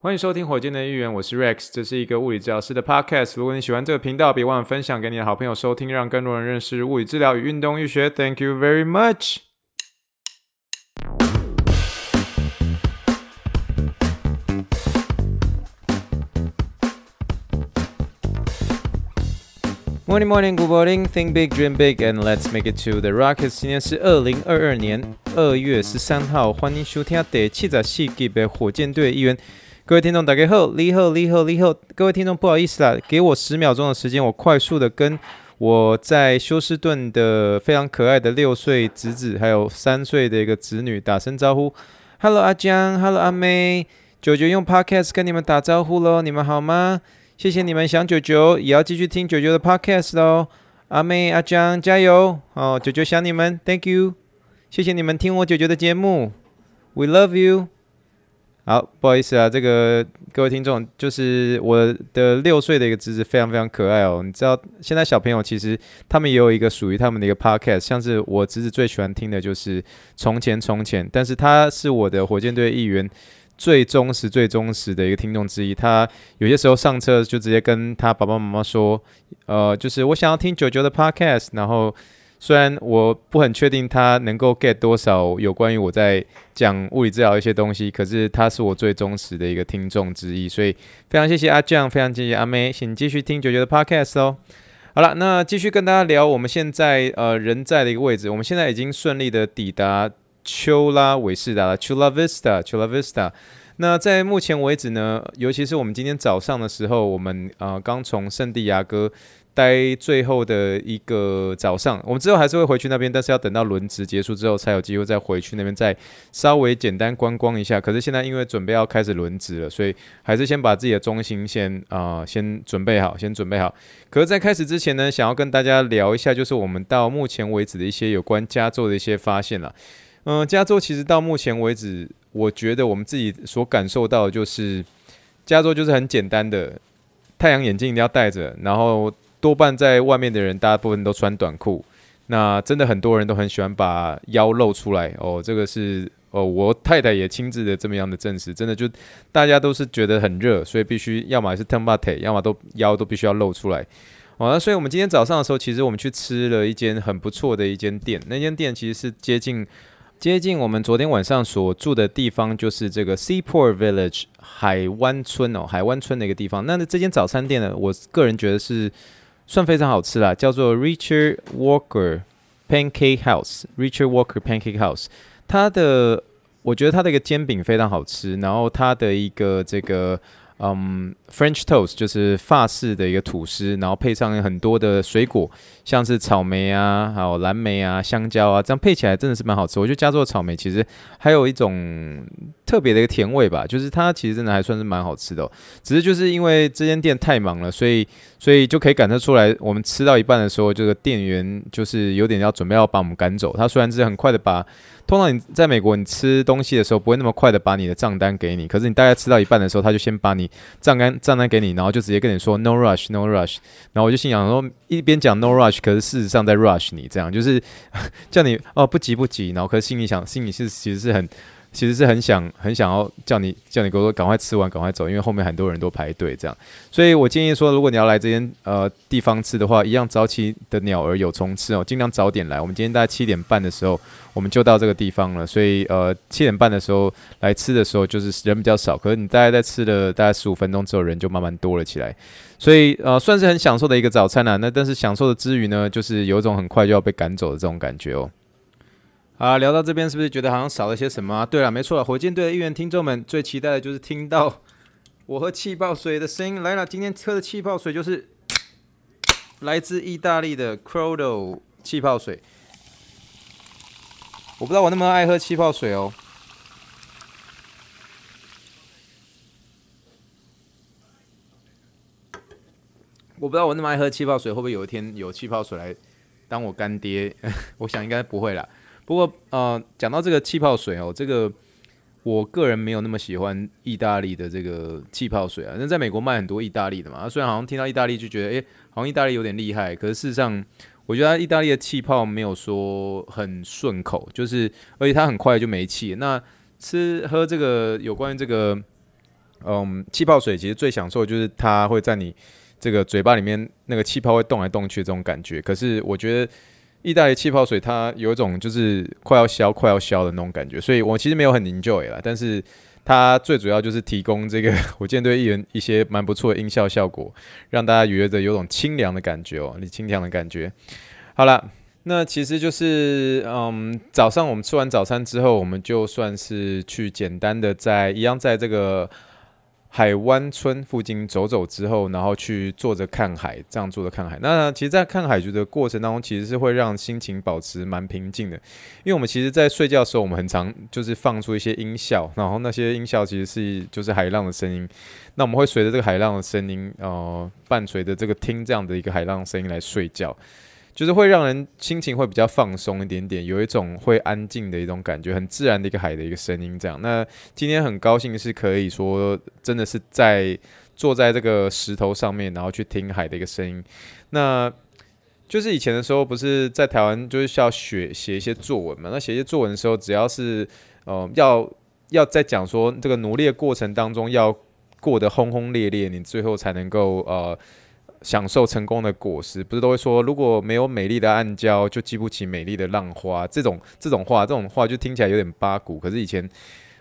欢迎收听火箭的预言，我是 Rex，这是一个物理治疗师的 Podcast。如果你喜欢这个频道，别忘了分享给你的好朋友收听，让更多人认识物理治疗与运动医学。Thank you very much。Morning, morning, good morning. Think big, dream big, and let's make it to the rockets. 今天是二零二二年二月十三号，欢迎收听第七十四集的火箭队预言。各位听众，大家好，你好，你好，你好。各位听众，不好意思啦，给我十秒钟的时间，我快速的跟我在休斯顿的非常可爱的六岁侄子，还有三岁的一个侄女打声招呼。Hello，阿江，Hello，阿妹，九九用 Podcast 跟你们打招呼喽，你们好吗？谢谢你们想九九，也要继续听九九的 Podcast 喽。阿妹，阿江，加油！哦，九九想你们，Thank you，谢谢你们听我九九的节目，We love you。好，不好意思啊，这个各位听众，就是我的六岁的一个侄子，非常非常可爱哦。你知道，现在小朋友其实他们也有一个属于他们的一个 podcast，像是我侄子最喜欢听的就是《从前从前》，但是他是我的火箭队一员最忠实、最忠实的一个听众之一。他有些时候上车就直接跟他爸爸妈妈说，呃，就是我想要听九九的 podcast，然后。虽然我不很确定他能够 get 多少有关于我在讲物理治疗一些东西，可是他是我最忠实的一个听众之一，所以非常谢谢阿酱，非常谢谢阿妹，请继续听九九的 podcast 哦。好了，那继续跟大家聊我们现在呃人在的一个位置，我们现在已经顺利的抵达丘拉韦士达了，Chula Vista，Chula Vista。那在目前为止呢，尤其是我们今天早上的时候，我们呃刚从圣地亚哥。待最后的一个早上，我们之后还是会回去那边，但是要等到轮值结束之后才有机会再回去那边，再稍微简单观光一下。可是现在因为准备要开始轮值了，所以还是先把自己的中心先啊、先准备好，先准备好。可是，在开始之前呢，想要跟大家聊一下，就是我们到目前为止的一些有关加州的一些发现了。嗯、加州其实到目前为止，我觉得我们自己所感受到的就是，加州就是很简单的，太阳眼镜一定要戴着，然后。多半在外面的人，大部分都穿短裤。那真的很多人都很喜欢把腰露出来哦。这个是哦，我太太也亲自的这么样的证实。真的就大家都是觉得很热，所以必须要么是 tempate，要么都腰都必须要露出来。哦，那所以我们今天早上的时候，其实我们去吃了一间很不错的一间店。那间店其实是接近接近我们昨天晚上所住的地方，就是这个 Seaport Village 海湾村哦，海湾村的一个地方。那这间早餐店呢，我个人觉得是。算非常好吃啦，叫做 Richard Walker Pancake House。Richard Walker Pancake House，它的我觉得它的一个煎饼非常好吃，然后它的一个这个。嗯、，French toast 就是法式的一个吐司，然后配上很多的水果，像是草莓啊，还有蓝莓啊、香蕉啊，这样配起来真的是蛮好吃。我觉得加州的草莓其实还有一种特别的一个甜味吧，就是它其实真的还算是蛮好吃的。只是就是因为这间店太忙了，所以所以就可以感受出来，我们吃到一半的时候，这个店员就是有点要准备要把我们赶走。他虽然是很快的把。通常你在美国，你吃东西的时候不会那么快的把你的账单给你，可是你大概吃到一半的时候，他就先把你账单账单给你，然后就直接跟你说 no rush no rush，然后我就心想说一边讲 no rush，可是事实上在 rush 你这样，就是 叫你哦不急不急，然后可心里想心里是其实是很。其实是很想很想要叫你叫你给我赶快吃完赶快走，因为后面很多人都排队这样，所以我建议说，如果你要来这间呃地方吃的话，一样早起的鸟儿有虫吃哦，尽量早点来。我们今天大概七点半的时候我们就到这个地方了，所以呃七点半的时候来吃的时候就是人比较少，可是你大概在吃了大概十五分钟之后人就慢慢多了起来，所以呃算是很享受的一个早餐啦。那但是享受的之余呢，就是有一种很快就要被赶走的这种感觉哦。啊，聊到这边是不是觉得好像少了些什么？对了，没错，火箭队的议员听众们最期待的就是听到 我喝气泡水的声音来了。今天喝的气泡水就是 来自意大利的 Crodo 气泡水。我不知道我那么爱喝气泡水哦。我不知道我那么爱喝气泡水，会不会有一天有气泡水来当我干爹？我想应该不会啦。不过，呃，讲到这个气泡水哦，这个我个人没有那么喜欢意大利的这个气泡水啊。那在美国卖很多意大利的嘛，虽然好像听到意大利就觉得，诶，好像意大利有点厉害，可是事实上，我觉得意大利的气泡没有说很顺口，就是而且它很快就没气。那吃喝这个有关于这个嗯，气泡水其实最享受就是它会在你这个嘴巴里面那个气泡会动来动去这种感觉。可是我觉得意大利气泡水它有一种就是快要消、快要消的那种感觉，所以我其实没有很 enjoy 啦。但是它最主要就是提供这个火箭队议员一些蛮不错的音效效果，让大家觉得有种清凉的感觉哦，你清凉的感觉。好了。那其实就是，嗯，早上我们吃完早餐之后，我们就算是去简单的在一样在这个海湾村附近走走之后，然后去坐着看海，这样坐着看海。那其实，在看海的过程当中，其实是会让心情保持蛮平静的，因为我们其实，在睡觉的时候，我们很常就是放出一些音效，然后那些音效其实是就是海浪的声音。那我们会随着这个海浪的声音，呃，伴随着这个听这样的一个海浪声音来睡觉。就是会让人心情会比较放松一点点，有一种会安静的一种感觉，很自然的一个海的一个声音。这样，那今天很高兴是可以说，真的是在坐在这个石头上面，然后去听海的一个声音。那就是以前的时候，不是在台湾就是需要学写一些作文嘛？那写一些作文的时候，只要是呃要要在讲说这个努力的过程当中要过得轰轰烈烈，你最后才能够呃。享受成功的果实，不是都会说，如果没有美丽的暗礁，就激不起美丽的浪花。这种这种话，这种话就听起来有点八股。可是以前。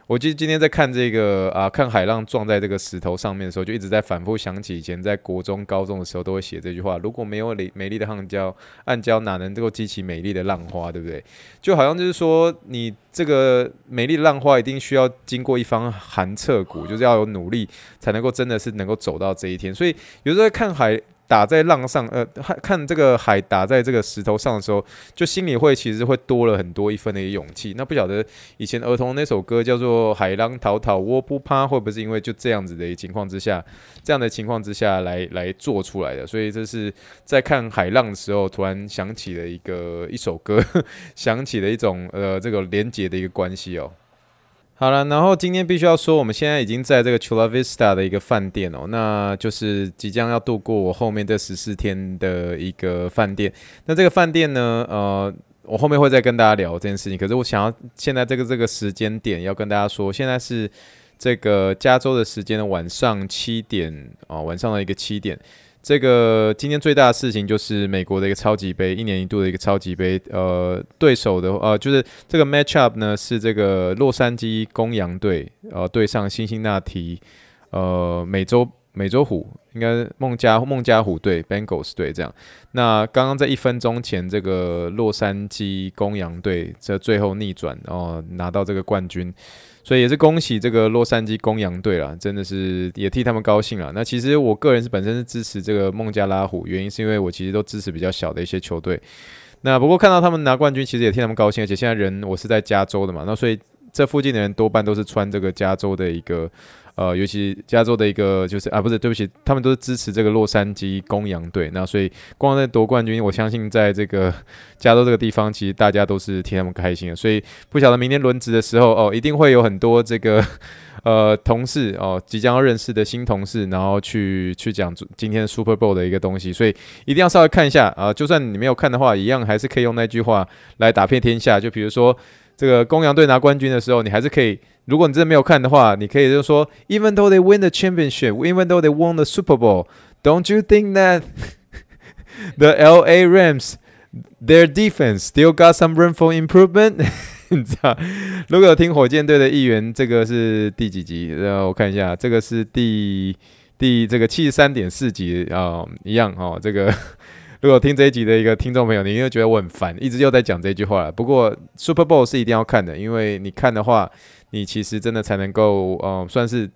我记得今天在看这个啊，看海浪撞在这个石头上面的时候，就一直在反复想起以前在国中、高中的时候都会写这句话：如果没有美美丽的暗礁，暗礁哪能够激起美丽的浪花，对不对？就好像就是说，你这个美丽的浪花一定需要经过一番寒彻骨，就是要有努力才能够真的是能够走到这一天。所以有时候看海。打在浪上，呃，看这个海打在这个石头上的时候，就心里会其实会多了很多一分的勇气。那不晓得以前儿童那首歌叫做《海浪滔滔我不怕》，会不会是因为就这样子的情况之下，这样的情况之下来来做出来的？所以这是在看海浪的时候，突然想起了一个一首歌，想起了一种呃这个连结的一个关系哦。好了，然后今天必须要说，我们现在已经在这个 Chula Vista 的一个饭店哦，那就是即将要度过我后面这十四天的一个饭店。那这个饭店呢，呃，我后面会再跟大家聊这件事情。可是我想要现在这个这个时间点要跟大家说，现在是这个加州的时间的晚上七点哦，晚上的一个七点。这个今天最大的事情就是美国的一个超级杯，一年一度的一个超级杯。呃，对手的呃，就是这个 match up 呢是这个洛杉矶公羊队，呃，对上辛辛那提，呃，美洲美洲虎，应该孟加孟加虎队 Bengals 队这样。那刚刚在一分钟前，这个洛杉矶公羊队这最后逆转，然后拿到这个冠军。所以也是恭喜这个洛杉矶公羊队啦，真的是也替他们高兴了。那其实我个人是本身是支持这个孟加拉虎，原因是因为我其实都支持比较小的一些球队。那不过看到他们拿冠军，其实也替他们高兴。而且现在人我是在加州的嘛，那所以这附近的人多半都是穿这个加州的一个。呃，尤其加州的一个就是啊，不是，对不起，他们都是支持这个洛杉矶公羊队。那所以光在夺冠军，我相信在这个加州这个地方，其实大家都是替他们开心的。所以不晓得明天轮值的时候哦，一定会有很多这个 呃同事哦，即将要认识的新同事，然后去去讲今天 Super Bowl 的一个东西。所以一定要稍微看一下啊，就算你没有看的话，一样还是可以用那句话来打遍天下。就比如说这个公羊队拿冠军的时候，你还是可以。如果你真的没有看的话，你可以就说，Even though they win the championship, even though they won the Super Bowl, don't you think that the LA Rams, their defense still got some room for improvement？你知道，如果有听火箭队的议员，这个是第几集？让我看一下，这个是第第这个七十三点四集啊、一样哦。这个如果听这一集的一个听众朋友，你一定觉得我很烦，一直又在讲这句话。不过 Super Bowl 是一定要看的，因为你看的话。你其实真的才能够，呃，算是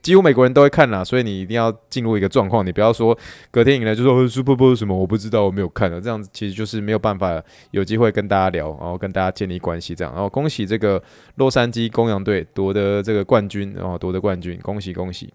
几乎美国人都会看啦，所以你一定要进入一个状况，你不要说隔天赢了就说 Super Bowl 什么我不知道，我没有看了，这样子其实就是没有办法有机会跟大家聊，然后跟大家建立关系这样，然后恭喜这个洛杉矶公羊队夺得这个冠军，然后夺得冠军，恭喜恭喜！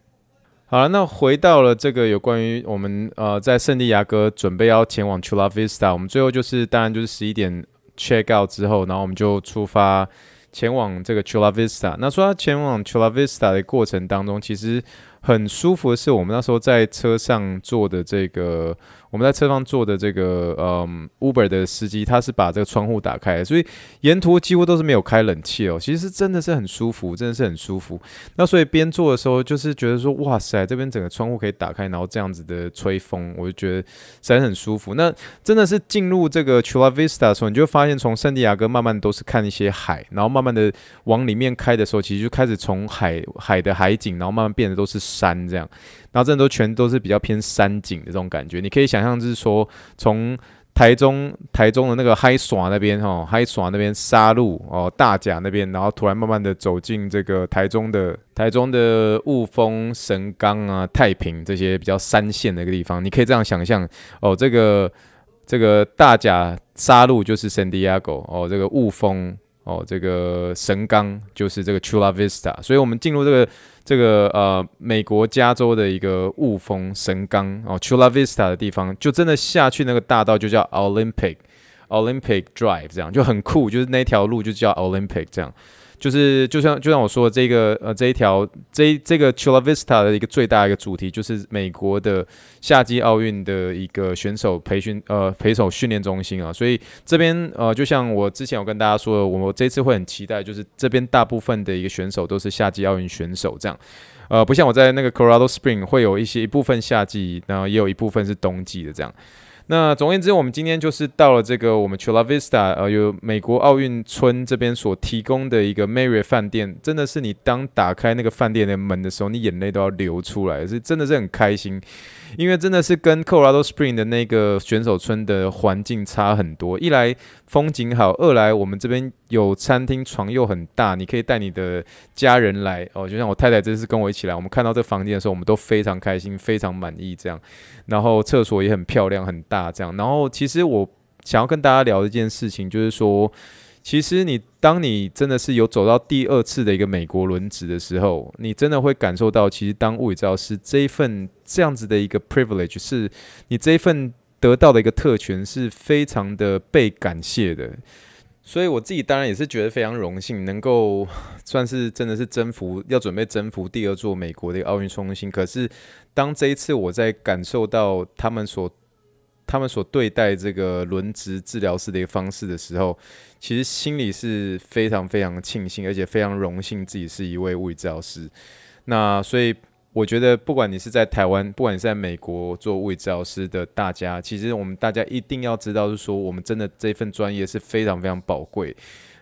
好了，那回到了这个有关于我们呃在圣地亚哥准备要前往 Chula Vista，我们最后就是当然就是十一点 check out 之后，然后我们就出发。前往这个 Chula Vista，那说到前往 Chula Vista 的过程当中，其实很舒服的是，我们那时候在车上坐的这个。我们在车上坐的这个嗯 Uber 的司机，他是把这个窗户打开，所以沿途几乎都是没有开冷气哦。其实真的是很舒服，真的是很舒服。那所以边坐的时候，就是觉得说，哇塞，这边整个窗户可以打开，然后这样子的吹风，我就觉得实在很舒服。那真的是进入这个 Chula Vista 的时候，你就发现从圣地亚哥慢慢都是看一些海，然后慢慢的往里面开的时候，其实就开始从海海的海景，然后慢慢变得都是山这样。然后这都全都是比较偏山景的这种感觉，你可以想象就是说，从台中台中的那个嗨耍那边哈，嗨耍那边沙鹿哦，大甲那边，然后突然慢慢的走进这个台中的台中的雾峰、神冈啊、太平这些比较山线的一个地方，你可以这样想象哦，这个这个大甲沙鹿就是 San Diego 哦，这个雾峰哦，这个神冈就是这个 Chula Vista，所以我们进入这个。这个呃，美国加州的一个雾峰神冈哦，Chula Vista 的地方，就真的下去那个大道就叫 Olympic Olympic Drive，这样就很酷，就是那条路就叫 Olympic 这样。就是就像就像我说的这个呃这一条这这个 Chula Vista 的一个最大一个主题就是美国的夏季奥运的一个选手培训呃陪手训练中心啊，所以这边呃就像我之前有跟大家说的，我这次会很期待，就是这边大部分的一个选手都是夏季奥运选手这样，呃不像我在那个 Colorado Spring 会有一些一部分夏季，然后也有一部分是冬季的这样。那总而言之，我们今天就是到了这个我们 Chula Vista，呃，有美国奥运村这边所提供的一个 Marriott 饭店，真的是你当打开那个饭店的门的时候，你眼泪都要流出来，是真的是很开心。因为真的是跟 Colorado Spring 的那个选手村的环境差很多，一来风景好，二来我们这边有餐厅，床又很大，你可以带你的家人来哦。就像我太太这次跟我一起来，我们看到这房间的时候，我们都非常开心，非常满意这样。然后厕所也很漂亮，很大这样。然后其实我想要跟大家聊一件事情，就是说。其实你当你真的是有走到第二次的一个美国轮值的时候，你真的会感受到，其实当物理治疗师这一份这样子的一个 privilege，是你这一份得到的一个特权，是非常的被感谢的。所以我自己当然也是觉得非常荣幸，能够算是真的是征服，要准备征服第二座美国的一个奥运中心。可是当这一次我在感受到他们所他们所对待这个轮值治疗师的一个方式的时候，其实心里是非常非常庆幸，而且非常荣幸自己是一位物理治疗师。那所以我觉得，不管你是在台湾，不管你是在美国做物理治疗师的大家，其实我们大家一定要知道，是说我们真的这份专业是非常非常宝贵。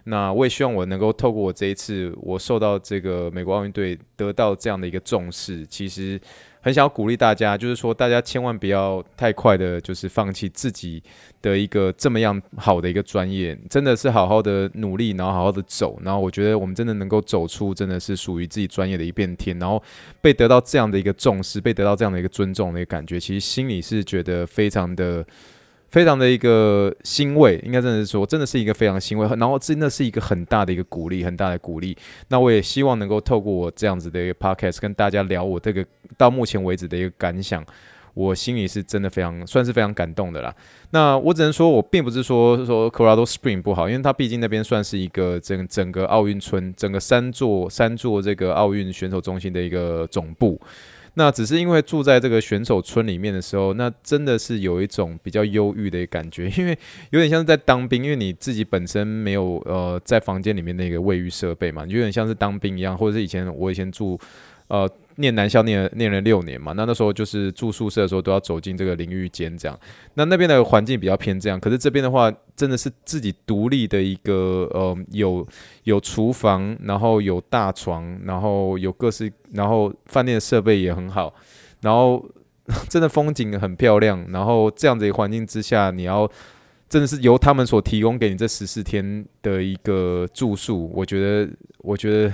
那我也希望我能够透过我这一次，我受到这个美国奥运队得到这样的一个重视，其实。很想要鼓励大家，就是说，大家千万不要太快的，就是放弃自己的一个这么样好的一个专业，真的是好好的努力，然后好好的走，然后我觉得我们真的能够走出，真的是属于自己专业的一片天，然后被得到这样的一个重视，被得到这样的一个尊重的一个感觉，其实心里是觉得非常的。非常的一个欣慰，应该真的是说，真的是一个非常欣慰，然后真的是一个很大的一个鼓励，很大的鼓励。那我也希望能够透过我这样子的一个 podcast 跟大家聊我这个到目前为止的一个感想，我心里是真的非常算是非常感动的啦。那我只能说，我并不是说说 Colorado Spring 不好，因为它毕竟那边算是一个整整个奥运村，整个三座三座这个奥运选手中心的一个总部。那只是因为住在这个选手村里面的时候，那真的是有一种比较忧郁的感觉，因为有点像是在当兵，因为你自己本身没有呃在房间里面那个卫浴设备嘛，就有点像是当兵一样，或者是以前我以前住呃。念男校念了念了六年嘛，那那时候就是住宿舍的时候都要走进这个淋浴间这样。那那边的环境比较偏这样，可是这边的话真的是自己独立的一个呃，有有厨房，然后有大床，然后有各式，然后饭店的设备也很好，然后 真的风景很漂亮。然后这样的一个环境之下，你要真的是由他们所提供给你这十四天的一个住宿，我觉得，我觉得。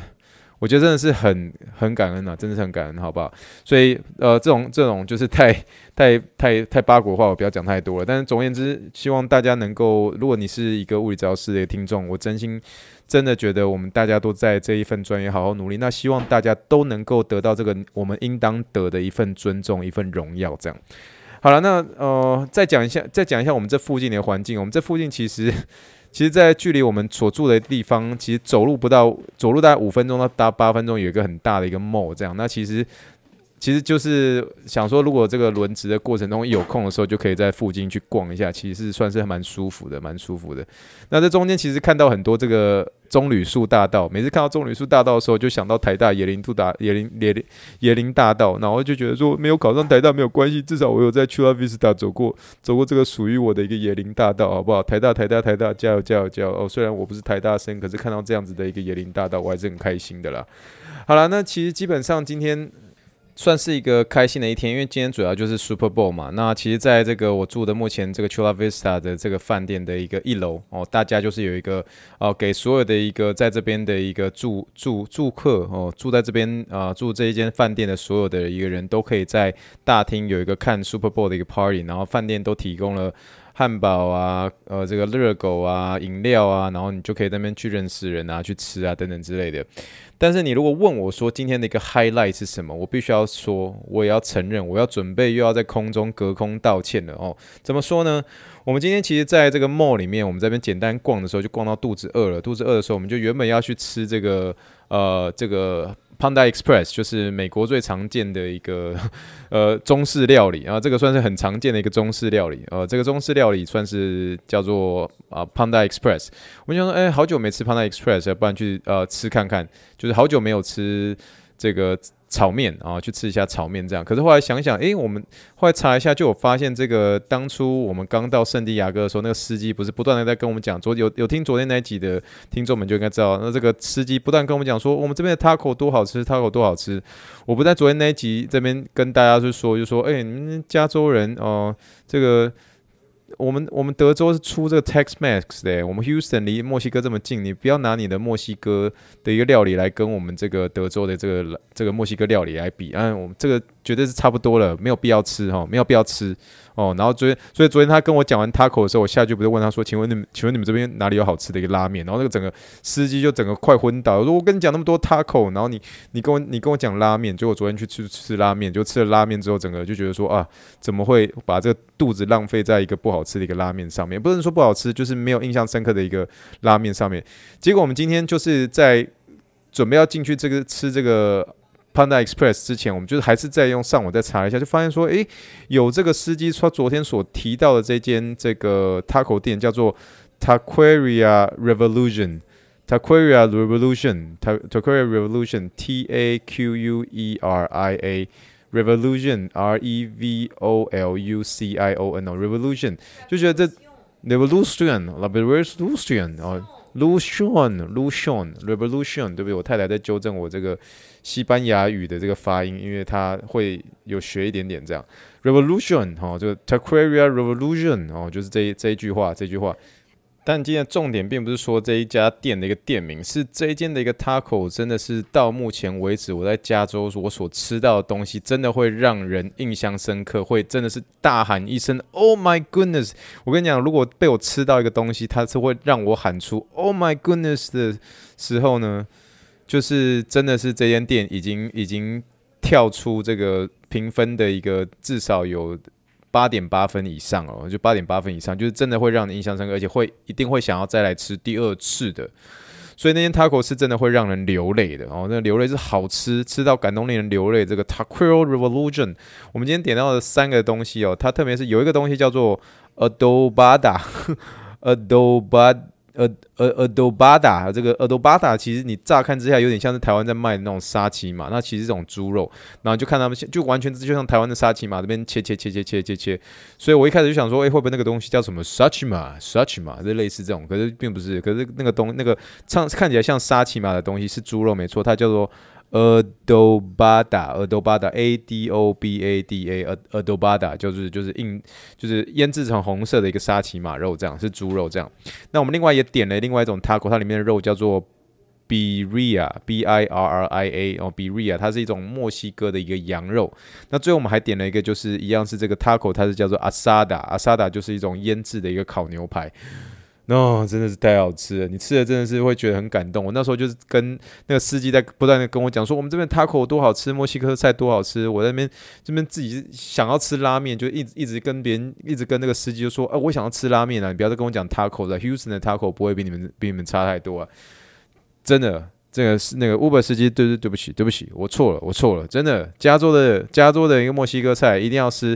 我觉得真的是很很感恩啊，真的是很感恩，好不好？所以呃，这种这种就是太 太太太八卦的话，我不要讲太多了。但是总而言之，希望大家能够，如果你是一个物理治疗师的听众，我真心真的觉得我们大家都在这一份专业好好努力。那希望大家都能够得到这个我们应当得的一份尊重，一份荣耀。这样好了，那呃，再讲一下，再讲一下我们这附近的环境。我们这附近其实。其实，在距离我们所住的地方，其实走路不到，走路大概五分钟到八八分钟，有一个很大的一个 mall，这样。那其实其实就是想说，如果这个轮值的过程中一有空的时候，就可以在附近去逛一下，其实是算是蛮舒服的，蛮舒服的。那这中间其实看到很多这个棕榈树大道，每次看到棕榈树大道的时候，就想到台大野林度大野林野林野林大道，然后就觉得说没有考上台大没有关系，至少我有在 Chula Vista 走过走过这个属于我的一个野林大道，好不好？台大台大台大，加油加油加油！哦，虽然我不是台大生，可是看到这样子的一个野林大道，我还是很开心的啦。好了，那其实基本上今天。算是一个开心的一天，因为今天主要就是 Super Bowl 嘛。那其实，在这个我住的目前这个 Chula Vista 的这个饭店的一个一楼哦，大家就是有一个哦，给所有的一个在这边的一个住住住客哦，住在这边啊，住这一间饭店的所有的一个人都可以在大厅有一个看 Super Bowl 的一个 party，然后饭店都提供了汉堡啊，呃，这个热狗啊，饮料啊，然后你就可以在那边去认识人啊，去吃啊，等等之类的。但是你如果问我说今天的一个 highlight 是什么，我必须要说，我也要承认，我要准备又要在空中隔空道歉了哦。怎么说呢？我们今天其实在这个 mall 里面，我们这边简单逛的时候，就逛到肚子饿了。肚子饿的时候，我们就原本要去吃这个呃这个。Panda Express 就是美国最常见的一个 呃中式料理啊，这个算是很常见的一个中式料理，呃，这个中式料理算是叫做啊 Panda Express。我想说，哎，好久没吃 Panda Express，不然去呃吃看看，就是好久没有吃这个。炒面啊，去吃一下炒面这样。可是后来想想，诶、我们后来查一下，就有发现这个当初我们刚到圣地亚哥的时候，那个司机不是不断的在跟我们讲，昨有有听昨天那一集的听众们就应该知道，那这个司机不断跟我们讲说，我们这边的 taco 多好吃，taco 多好吃。我不在昨天那一集这边跟大家就说，就说，诶、你们加州人哦、这个。我们我们德州是出这个 Tex-Mex 的，我们 Houston 离墨西哥这么近，你不要拿你的墨西哥的一个料理来跟我们这个德州的这个这个墨西哥料理来比，啊，我们这个绝对是差不多了，没有必要吃哈，没有必要吃。哦，然后昨天，所以昨天他跟我讲完 taco 的时候，我下句不是问他说，请问你们，请问你们这边哪里有好吃的一个拉面？然后那个整个司机就整个快昏倒。我说我跟你讲那么多 taco，然后你你跟我你跟我讲拉面，结果昨天去吃吃拉面，就吃了拉面之后，整个就觉得说啊，怎么会把这个肚子浪费在一个不好吃的一个拉面上面？不能说不好吃，就是没有印象深刻的一个拉面上面。结果我们今天就是在准备要进去这个吃这个。Panda Express 之前，我们就是还是在用上网再查一下，就发现说，诶，有这个司机说昨天所提到的这间这个 taco 店叫做 Taqueria Revolution，Taqueria Revolution，Taqueria Revolution，T A Q U E R I A Revolution R E V O L U C I O N 哦，Revolution 就觉得这 Revolution，Revolution 哦。Lucian，Lucian，Revolution，对不对？我太太在纠正我这个西班牙语的这个发音，因为她会有学一点点这样。Revolution，哈，就 Taqueria Revolution，哦，就是这一这一句话，这句话。但今天的重点并不是说这一家店的一个店名，是这一间的一个 taco，真的是到目前为止我在加州我所吃到的东西，真的会让人印象深刻，会真的是大喊一声 “Oh my goodness”。我跟你讲，如果被我吃到一个东西，它是会让我喊出 “Oh my goodness” 的时候呢，就是真的是这间店已经已经跳出这个评分的一个至少有。八点八分以上哦，就八点八分以上，就是真的会让你印象深刻，而且会一定会想要再来吃第二次的。所以那间 taco 是真的会让人流泪的哦，那流泪是好吃，吃到感动令人流泪。这个 taco revolution，我们今天点到的三个东西哦，它特别是有一个东西叫做 Adobada，Adobada。呃呃，adobada 这个 adobada 其实你乍看之下有点像是台湾在卖的那种沙琪玛，那其实这种猪肉，然后就看他们就完全就像台湾的沙琪玛这边切切切切切切切，所以我一开始就想说，哎，会不会那个东西叫什么沙琪玛沙琪玛，就类似这种，可是并不是，可是那个东那个唱看起来像沙琪玛的东西是猪肉没错，它叫做。Adobada，Adobada，A D O B A D A，Adobada 就是就是印就是腌制成红色的一个沙琪玛肉，这样是猪肉这样。那我们另外也点了另外一种 taco，它里面的肉叫做 Birria，B I R R I A 哦，Birria，它是一种墨西哥的一个羊肉。那最后我们还点了一个，就是一样是这个 taco，它是叫做 Asada，Asada 就是一种腌制的一个烤牛排。哦，真的是太好吃了！你吃了真的是会觉得很感动。我那时候就是跟那个司机在不断的跟我讲说，我们这边 taco 多好吃，墨西哥菜多好吃。我在那边这边自己想要吃拉面，就一直一直跟别人，一直跟那个司机就说，哎、我想要吃拉面啊！你不要再跟我讲 taco 了，Houston 的 taco 不会比你们比你们差太多啊！真的这个是那个 Uber 司机，对对对不起，对不起，我错了，我错了，真的，加州的加州的一个墨西哥菜一定要吃。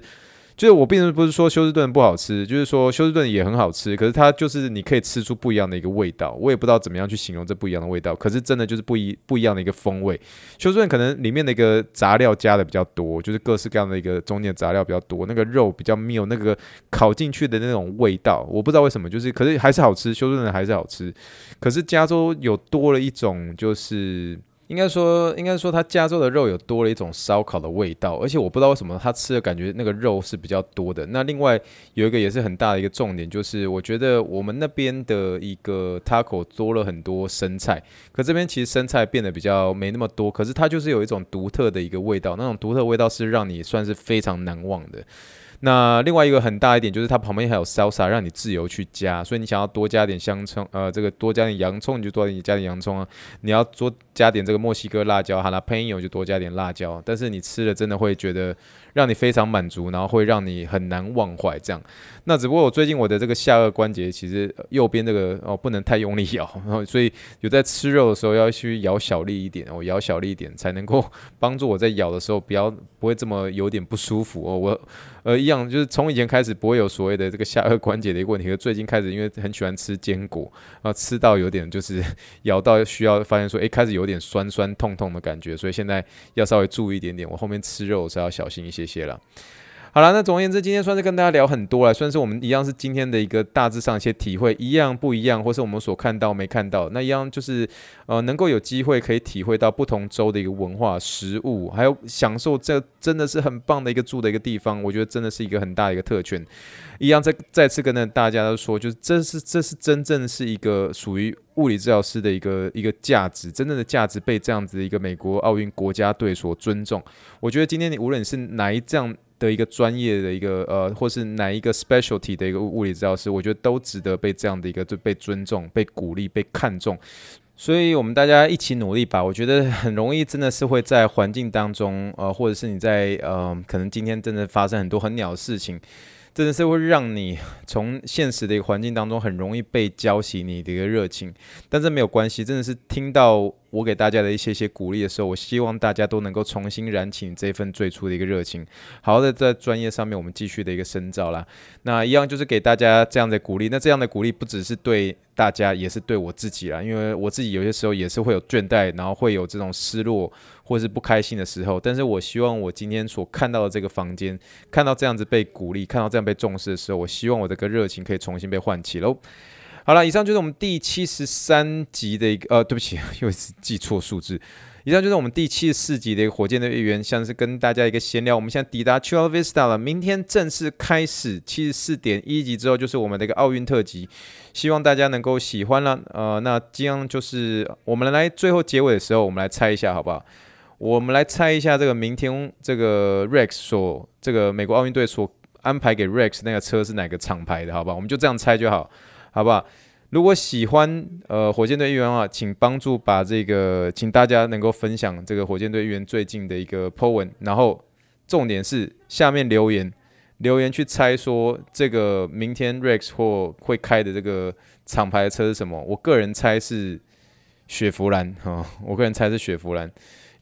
就是我并不是说休斯顿不好吃，就是说休斯顿也很好吃，可是它就是你可以吃出不一样的一个味道，我也不知道怎么样去形容这不一样的味道，可是真的就是不一不一样的一个风味。休斯顿可能里面的一个杂料加的比较多，就是各式各样的一个中间杂料比较多，那个肉比较没有那个烤进去的那种味道，我不知道为什么，就是可是还是好吃，休斯顿还是好吃，可是加州有多了一种就是。应该说，应该说，它加州的肉有多了一种烧烤的味道，而且我不知道为什么他吃的感觉那个肉是比较多的。那另外有一个也是很大的一个重点，就是我觉得我们那边的一个 taco 多了很多生菜，可这边其实生菜变得比较没那么多，可是它就是有一种独特的一个味道，那种独特味道是让你算是非常难忘的。那另外一个很大一点就是它旁边还有 salsa 让你自由去加，所以你想要多加点香葱，呃，这个多加点洋葱你就多加点洋葱啊，你要多加点这个墨西哥辣椒，哈拉佩尼就多加点辣椒，但是你吃了真的会觉得。让你非常满足，然后会让你很难忘怀。这样，那只不过我最近我的这个下颚关节其实右边这个哦不能太用力咬，然后所以有在吃肉的时候要去咬小力一点，我、哦、咬小力一点才能够帮助我在咬的时候不要不会这么有点不舒服哦。我呃一样就是从以前开始不会有所谓的这个下颚关节的一个问题，可最近开始因为很喜欢吃坚果，然后吃到有点就是咬到需要发现说诶开始有点酸酸痛痛的感觉，所以现在要稍微注意一点点，我后面吃肉是要小心一些。些了。好了，那总而言之，今天算是跟大家聊很多了，算是我们一样是今天的一个大致上一些体会，一样不一样，或是我们所看到没看到，那一样就是呃，能够有机会可以体会到不同州的一个文化、食物，还有享受这真的是很棒的一个住的一个地方，我觉得真的是一个很大的一个特权。一样再再次跟大家都说，就是这是这是真正是一个属于物理治疗师的一个一个价值，真正的价值被这样子的一个美国奥运国家队所尊重。我觉得今天你无论是哪一这样。的一个专业的一个呃，或是哪一个 specialty 的一个物理治疗师，我觉得都值得被这样的一个就被尊重、被鼓励、被看重。所以，我们大家一起努力吧。我觉得很容易，真的是会在环境当中，呃，或者是你在呃，可能今天真的发生很多很鸟的事情。真的是会让你从现实的一个环境当中很容易被浇熄你的一个热情，但这没有关系。真的是听到我给大家的一些些鼓励的时候，我希望大家都能够重新燃起这份最初的一个热情，好好的在专业上面我们继续的一个深造啦。那一样就是给大家这样的鼓励，那这样的鼓励不只是对大家，也是对我自己啦，因为我自己有些时候也是会有倦怠，然后会有这种失落。或是不开心的时候，但是我希望我今天所看到的这个房间，看到这样子被鼓励，看到这样被重视的时候，我希望我这个热情可以重新被唤起喽。好了，以上就是我们第七十三集的一个，呃，对不起，又一次记错数字。以上就是我们第七十四集的一个火箭队队员，像是跟大家一个闲聊。我们现在抵达 Chula Vista 了，明天正式开始七十四点一集之后，就是我们的一个奥运特辑，希望大家能够喜欢了。呃，那这样就是我们来最后结尾的时候，我们来猜一下好不好？我们来猜一下，这个明天这个 Rex 所这个美国奥运队所安排给 Rex 那个车是哪个厂牌的？好吧，我们就这样猜就好，好不好？如果喜欢呃火箭队议员的话，请帮助把这个，请大家能够分享这个火箭队议员最近的一个 po 文，然后重点是下面留言留言去猜说这个明天 Rex 或会开的这个厂牌的车是什么？我个人猜是雪佛兰哈，我个人猜是雪佛兰。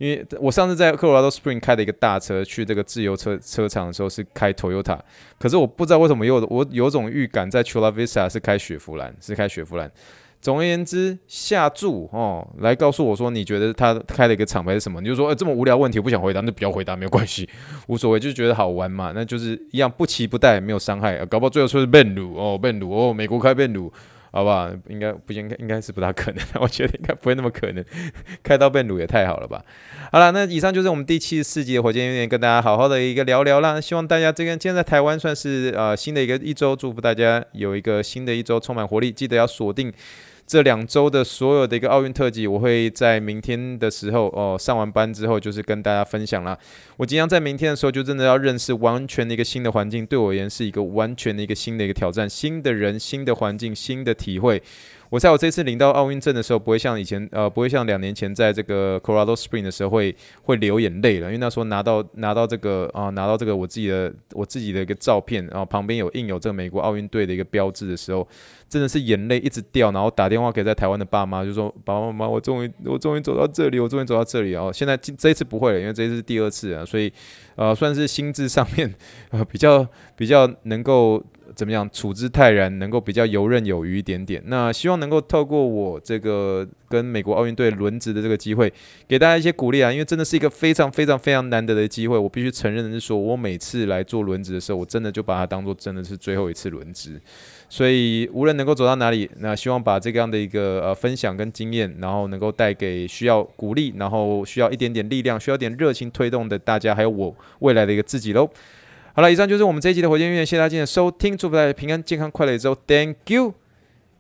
因为我上次在科罗拉多 Spring 开的一个大车去这个自由车车场的时候是开 Toyota，可是我不知道为什么有我有种预感在 Chula Vista 是开雪佛兰，是开雪佛兰。总而言之，下注哦，来告诉我说你觉得他开了一个厂牌是什么？你就说，呃，这么无聊问题不想回答，那不要回答没有关系，无所谓，就是觉得好玩嘛，那就是一样不期不待，没有伤害，搞不好最后说是 Ben 鲁哦，Ben 鲁哦，美国开 menu 好不好？应该不应该应该是不大可能，我觉得应该不会那么可能。开刀被撸也太好了吧？好了，那以上就是我们第七十四集的火箭有点跟大家好好的一个聊聊啦。希望大家这个现在台湾算是呃新的一个一周，祝福大家有一个新的一周充满活力。记得要锁定。这两周的所有的一个奥运特辑，我会在明天的时候哦，上完班之后就是跟大家分享了。我即将在明天的时候就真的要认识完全的一个新的环境，对我而言是一个完全的一个新的一个挑战，新的人、新的环境、新的体会。我在我这次领到奥运证的时候，不会像以前呃，不会像两年前在这个 Colorado Spring 的时候会会流眼泪了，因为那时候拿到拿到这个啊，拿到这个我自己的我自己的一个照片，然后旁边有印有这个美国奥运队的一个标志的时候，真的是眼泪一直掉，然后打电话给在台湾的爸妈，就说爸爸妈妈，我终于我终于走到这里，我终于走到这里啊！现在这一次不会了，因为这一次是第二次啊，所以呃，算是心智上面 呃比较比较能够。怎么样处之泰然，能够比较游刃有余一点点。那希望能够透过我这个跟美国奥运队轮值的这个机会，给大家一些鼓励啊！因为真的是一个非常非常非常难得的机会。我必须承认的是说，我每次来做轮值的时候，我真的就把它当做真的是最后一次轮值。所以无论能够走到哪里，那希望把这个样的一个呃分享跟经验，然后能够带给需要鼓励，然后需要一点点力量，需要点热情推动的大家，还有我未来的一个自己喽。好了，以上就是我们这一集的火箭音乐，谢谢大家今天的收听，祝福大家平安、健康、快乐一周，Thank you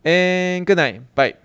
and good night，bye。